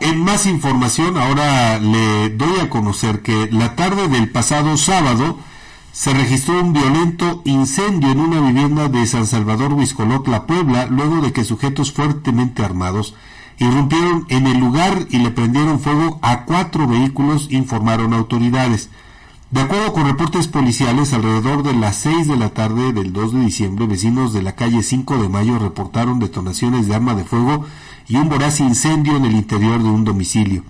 en más información, ahora le doy a conocer que la tarde del pasado sábado se registró un violento incendio en una vivienda de San Salvador Huizcolotla, Puebla, luego de que sujetos fuertemente armados irrumpieron en el lugar y le prendieron fuego a cuatro vehículos, informaron autoridades. De acuerdo con reportes policiales, alrededor de las 6 de la tarde del 2 de diciembre, vecinos de la calle 5 de Mayo reportaron detonaciones de arma de fuego y un voraz incendio en el interior de un domicilio.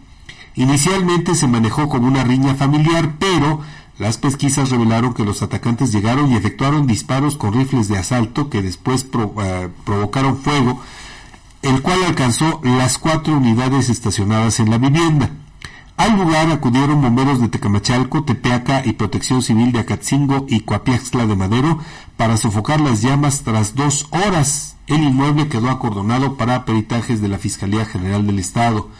Inicialmente se manejó como una riña familiar, pero las pesquisas revelaron que los atacantes llegaron y efectuaron disparos con rifles de asalto que después eh, provocaron fuego, el cual alcanzó las cuatro unidades estacionadas en la vivienda. Al lugar acudieron bomberos de Tecamachalco, Tepeaca y Protección Civil de Acatzingo y Coapiaxtla de Madero para sofocar las llamas tras dos horas. El inmueble quedó acordonado para peritajes de la Fiscalía General del Estado.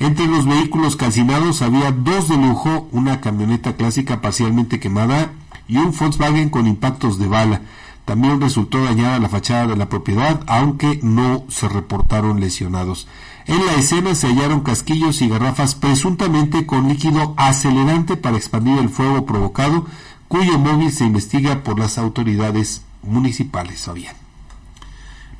Entre los vehículos calcinados había dos de lujo, una camioneta clásica parcialmente quemada y un Volkswagen con impactos de bala. También resultó dañada la fachada de la propiedad, aunque no se reportaron lesionados. En la escena se hallaron casquillos y garrafas presuntamente con líquido acelerante para expandir el fuego provocado, cuyo móvil se investiga por las autoridades municipales.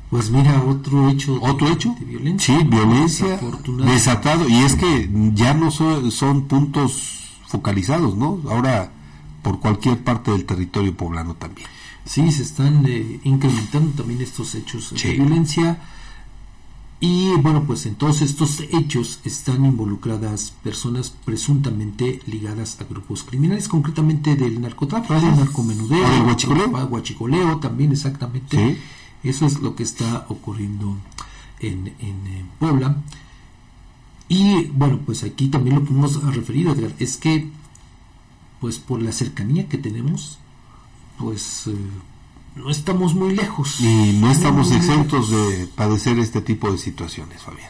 Pues mira, otro hecho de, ¿Otro hecho? violencia. Sí, violencia desatado. Y es que ya no son, puntos focalizados, ¿no? Ahora por cualquier parte del territorio poblano también. Sí, se están eh, incrementando también estos hechos de violencia y bueno, pues en todos estos hechos están involucradas personas presuntamente ligadas a grupos criminales, concretamente del narcotráfico, del narcomenudeo, del guachicoleo. guachicoleo también exactamente. Eso es lo que está ocurriendo en, en, Puebla. Y bueno, pues aquí también lo que hemos referido, es que pues por la cercanía que tenemos, pues eh, no estamos muy lejos. Y no estamos exentos de padecer este tipo de situaciones, Fabián.